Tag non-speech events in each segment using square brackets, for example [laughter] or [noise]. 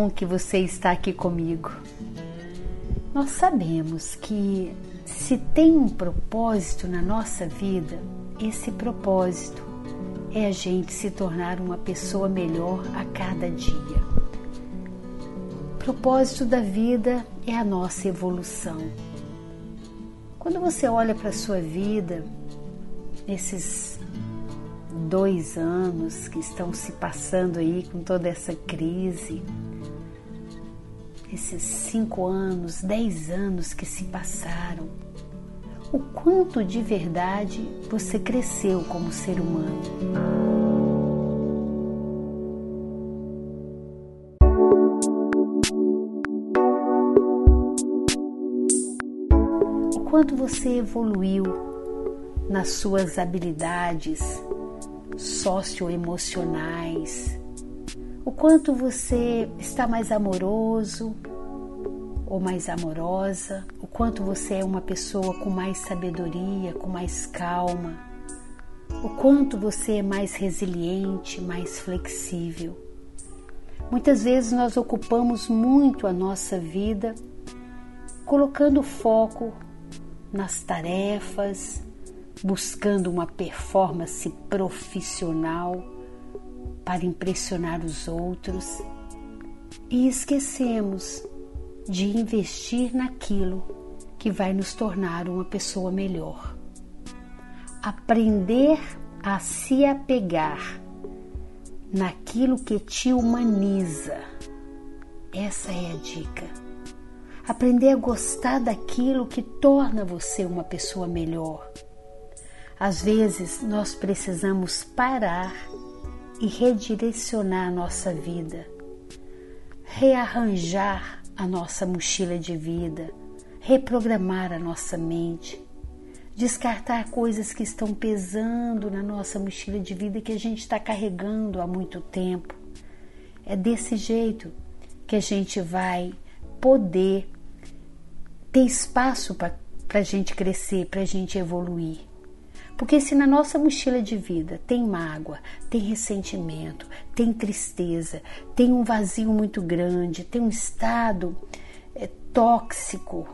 bom que você está aqui comigo. Nós sabemos que se tem um propósito na nossa vida, esse propósito é a gente se tornar uma pessoa melhor a cada dia. O propósito da vida é a nossa evolução. Quando você olha para a sua vida, nesses dois anos que estão se passando aí com toda essa crise, esses cinco anos, dez anos que se passaram, o quanto de verdade você cresceu como ser humano. O quanto você evoluiu nas suas habilidades socioemocionais, o quanto você está mais amoroso ou mais amorosa, o quanto você é uma pessoa com mais sabedoria, com mais calma, o quanto você é mais resiliente, mais flexível. Muitas vezes nós ocupamos muito a nossa vida colocando foco nas tarefas, buscando uma performance profissional para impressionar os outros e esquecemos de investir naquilo que vai nos tornar uma pessoa melhor. Aprender a se apegar naquilo que te humaniza. Essa é a dica. Aprender a gostar daquilo que torna você uma pessoa melhor. Às vezes nós precisamos parar e redirecionar a nossa vida, rearranjar a nossa mochila de vida, reprogramar a nossa mente, descartar coisas que estão pesando na nossa mochila de vida que a gente está carregando há muito tempo. É desse jeito que a gente vai poder ter espaço para a gente crescer, para a gente evoluir. Porque se na nossa mochila de vida tem mágoa, tem ressentimento, tem tristeza, tem um vazio muito grande, tem um estado é, tóxico,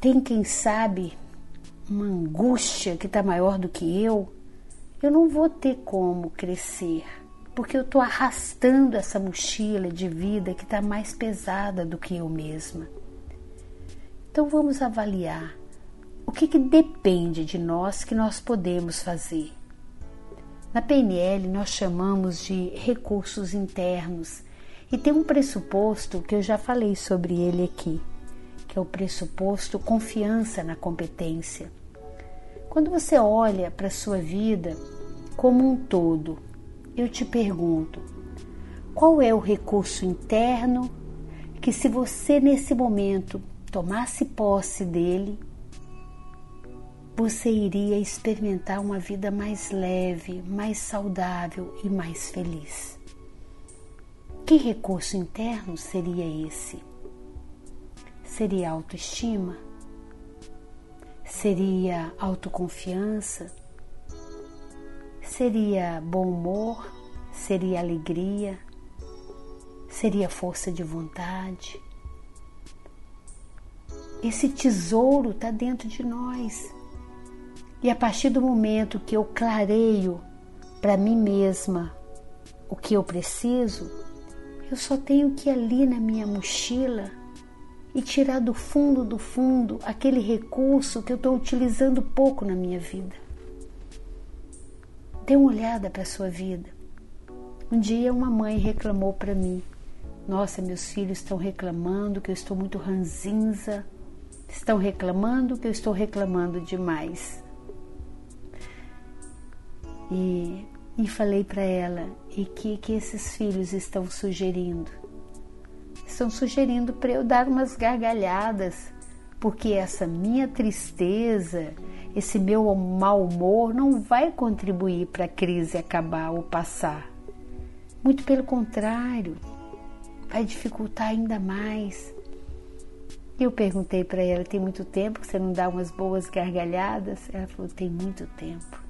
tem quem sabe uma angústia que está maior do que eu, eu não vou ter como crescer, porque eu estou arrastando essa mochila de vida que está mais pesada do que eu mesma. Então vamos avaliar o que, que depende de nós que nós podemos fazer? Na PNL, nós chamamos de recursos internos e tem um pressuposto que eu já falei sobre ele aqui, que é o pressuposto confiança na competência. Quando você olha para a sua vida como um todo, eu te pergunto: qual é o recurso interno que, se você nesse momento tomasse posse dele, você iria experimentar uma vida mais leve, mais saudável e mais feliz. Que recurso interno seria esse? Seria autoestima? Seria autoconfiança? Seria bom humor? Seria alegria? Seria força de vontade? Esse tesouro está dentro de nós e a partir do momento que eu clareio para mim mesma o que eu preciso, eu só tenho que ir ali na minha mochila e tirar do fundo do fundo aquele recurso que eu estou utilizando pouco na minha vida. Dê uma olhada para a sua vida. Um dia uma mãe reclamou para mim: Nossa, meus filhos estão reclamando que eu estou muito ranzinza, estão reclamando que eu estou reclamando demais. E, e falei para ela: e que que esses filhos estão sugerindo? Estão sugerindo para eu dar umas gargalhadas, porque essa minha tristeza, esse meu mau humor não vai contribuir para a crise acabar ou passar. Muito pelo contrário, vai dificultar ainda mais. Eu perguntei para ela: tem muito tempo que você não dá umas boas gargalhadas? Ela falou: tem muito tempo.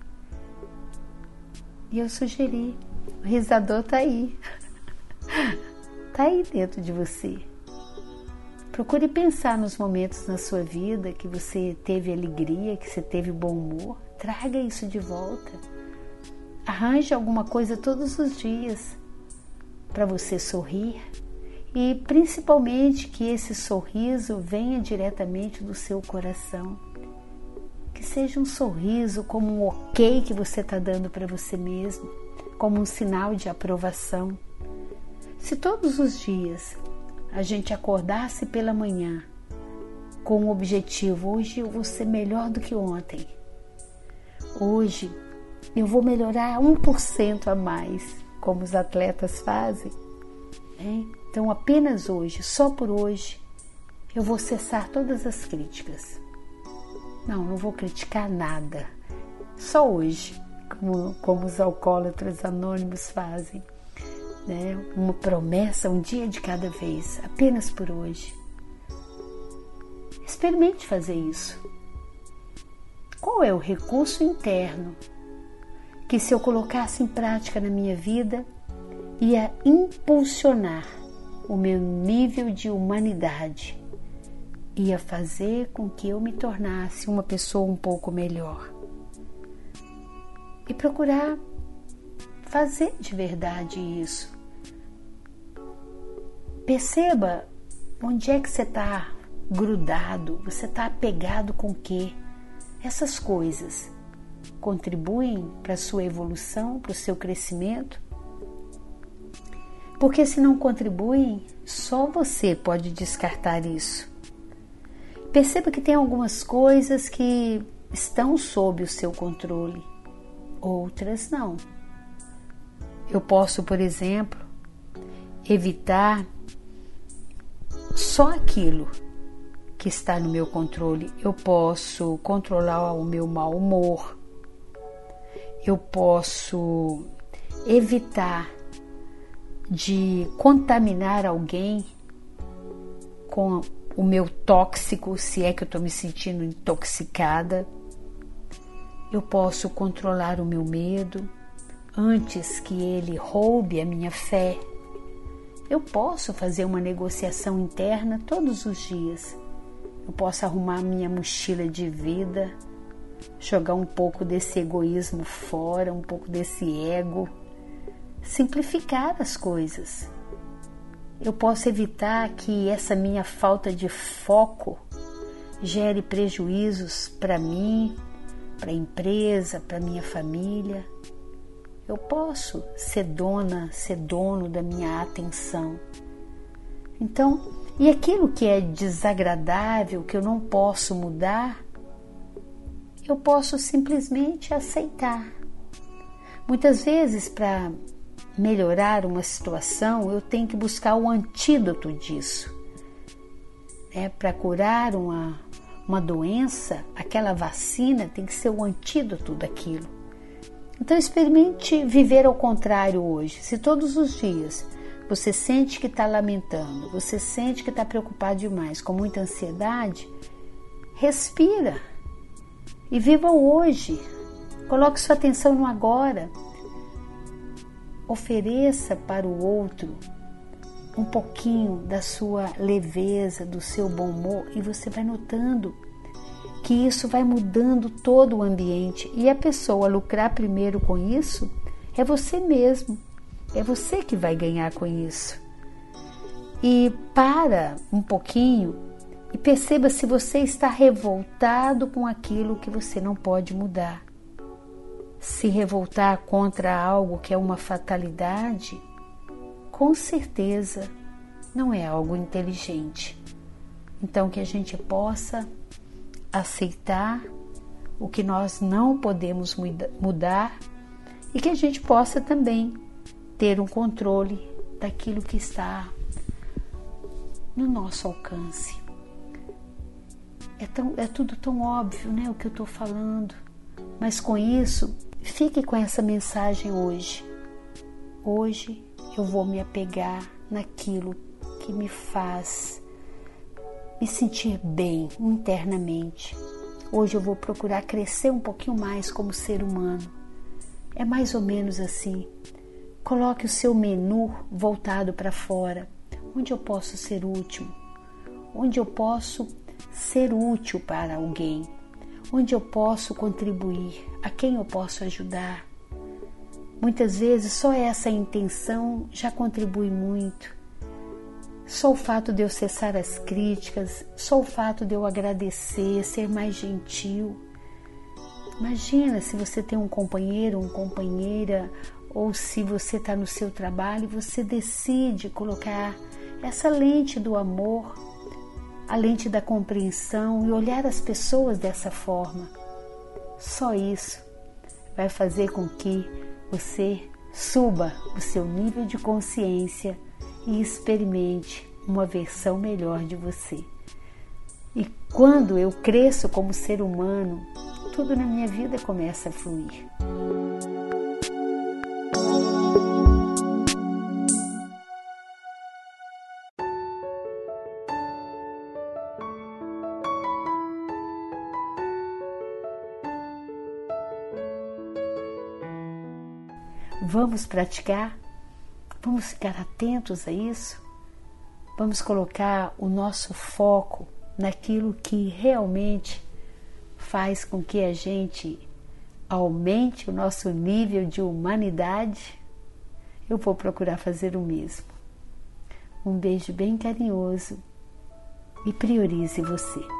E eu sugeri, o risador tá aí. está [laughs] aí dentro de você. Procure pensar nos momentos na sua vida que você teve alegria, que você teve bom humor. Traga isso de volta. Arranje alguma coisa todos os dias para você sorrir e principalmente que esse sorriso venha diretamente do seu coração. Que seja um sorriso como um ok que você está dando para você mesmo, como um sinal de aprovação. Se todos os dias a gente acordasse pela manhã com o objetivo: hoje eu vou ser melhor do que ontem, hoje eu vou melhorar 1% a mais, como os atletas fazem. Né? Então, apenas hoje, só por hoje, eu vou cessar todas as críticas. Não, não vou criticar nada. Só hoje, como, como os alcoólatras anônimos fazem né? uma promessa, um dia de cada vez, apenas por hoje. Experimente fazer isso. Qual é o recurso interno que, se eu colocasse em prática na minha vida, ia impulsionar o meu nível de humanidade, ia fazer com que eu me tornasse uma pessoa um pouco melhor? E procurar fazer de verdade isso. Perceba onde é que você está grudado, você está apegado com o? Essas coisas contribuem para a sua evolução, para o seu crescimento? Porque se não contribuem, só você pode descartar isso. Perceba que tem algumas coisas que estão sob o seu controle, outras não. Eu posso, por exemplo, evitar só aquilo que está no meu controle. Eu posso controlar o meu mau humor. Eu posso evitar de contaminar alguém com o meu tóxico, se é que eu estou me sentindo intoxicada. Eu posso controlar o meu medo antes que ele roube a minha fé. Eu posso fazer uma negociação interna todos os dias. Eu posso arrumar minha mochila de vida, jogar um pouco desse egoísmo fora, um pouco desse ego, simplificar as coisas. Eu posso evitar que essa minha falta de foco gere prejuízos para mim, para a empresa, para minha família. Eu posso ser dona, ser dono da minha atenção. Então, e aquilo que é desagradável, que eu não posso mudar, eu posso simplesmente aceitar. Muitas vezes, para melhorar uma situação, eu tenho que buscar o antídoto disso. É, para curar uma, uma doença, aquela vacina tem que ser o antídoto daquilo. Então experimente viver ao contrário hoje. Se todos os dias você sente que está lamentando, você sente que está preocupado demais, com muita ansiedade, respira e viva o hoje. Coloque sua atenção no agora. Ofereça para o outro um pouquinho da sua leveza, do seu bom humor e você vai notando que isso vai mudando todo o ambiente e a pessoa lucrar primeiro com isso é você mesmo. É você que vai ganhar com isso. E para um pouquinho e perceba se você está revoltado com aquilo que você não pode mudar. Se revoltar contra algo que é uma fatalidade, com certeza não é algo inteligente. Então, que a gente possa aceitar o que nós não podemos mudar e que a gente possa também ter um controle daquilo que está no nosso alcance. É, tão, é tudo tão óbvio, né? O que eu estou falando. Mas com isso, fique com essa mensagem hoje. Hoje eu vou me apegar naquilo que me faz me sentir bem internamente. Hoje eu vou procurar crescer um pouquinho mais como ser humano. É mais ou menos assim. Coloque o seu menu voltado para fora. onde eu posso ser útil, onde eu posso ser útil para alguém, onde eu posso contribuir, a quem eu posso ajudar. Muitas vezes só essa intenção já contribui muito. Só o fato de eu cessar as críticas, só o fato de eu agradecer, ser mais gentil. Imagina se você tem um companheiro, uma companheira, ou se você está no seu trabalho e você decide colocar essa lente do amor, a lente da compreensão e olhar as pessoas dessa forma. Só isso vai fazer com que você suba o seu nível de consciência e experimente uma versão melhor de você. E quando eu cresço como ser humano, tudo na minha vida começa a fluir. Vamos praticar? Vamos ficar atentos a isso? Vamos colocar o nosso foco naquilo que realmente faz com que a gente aumente o nosso nível de humanidade? Eu vou procurar fazer o mesmo. Um beijo bem carinhoso e priorize você.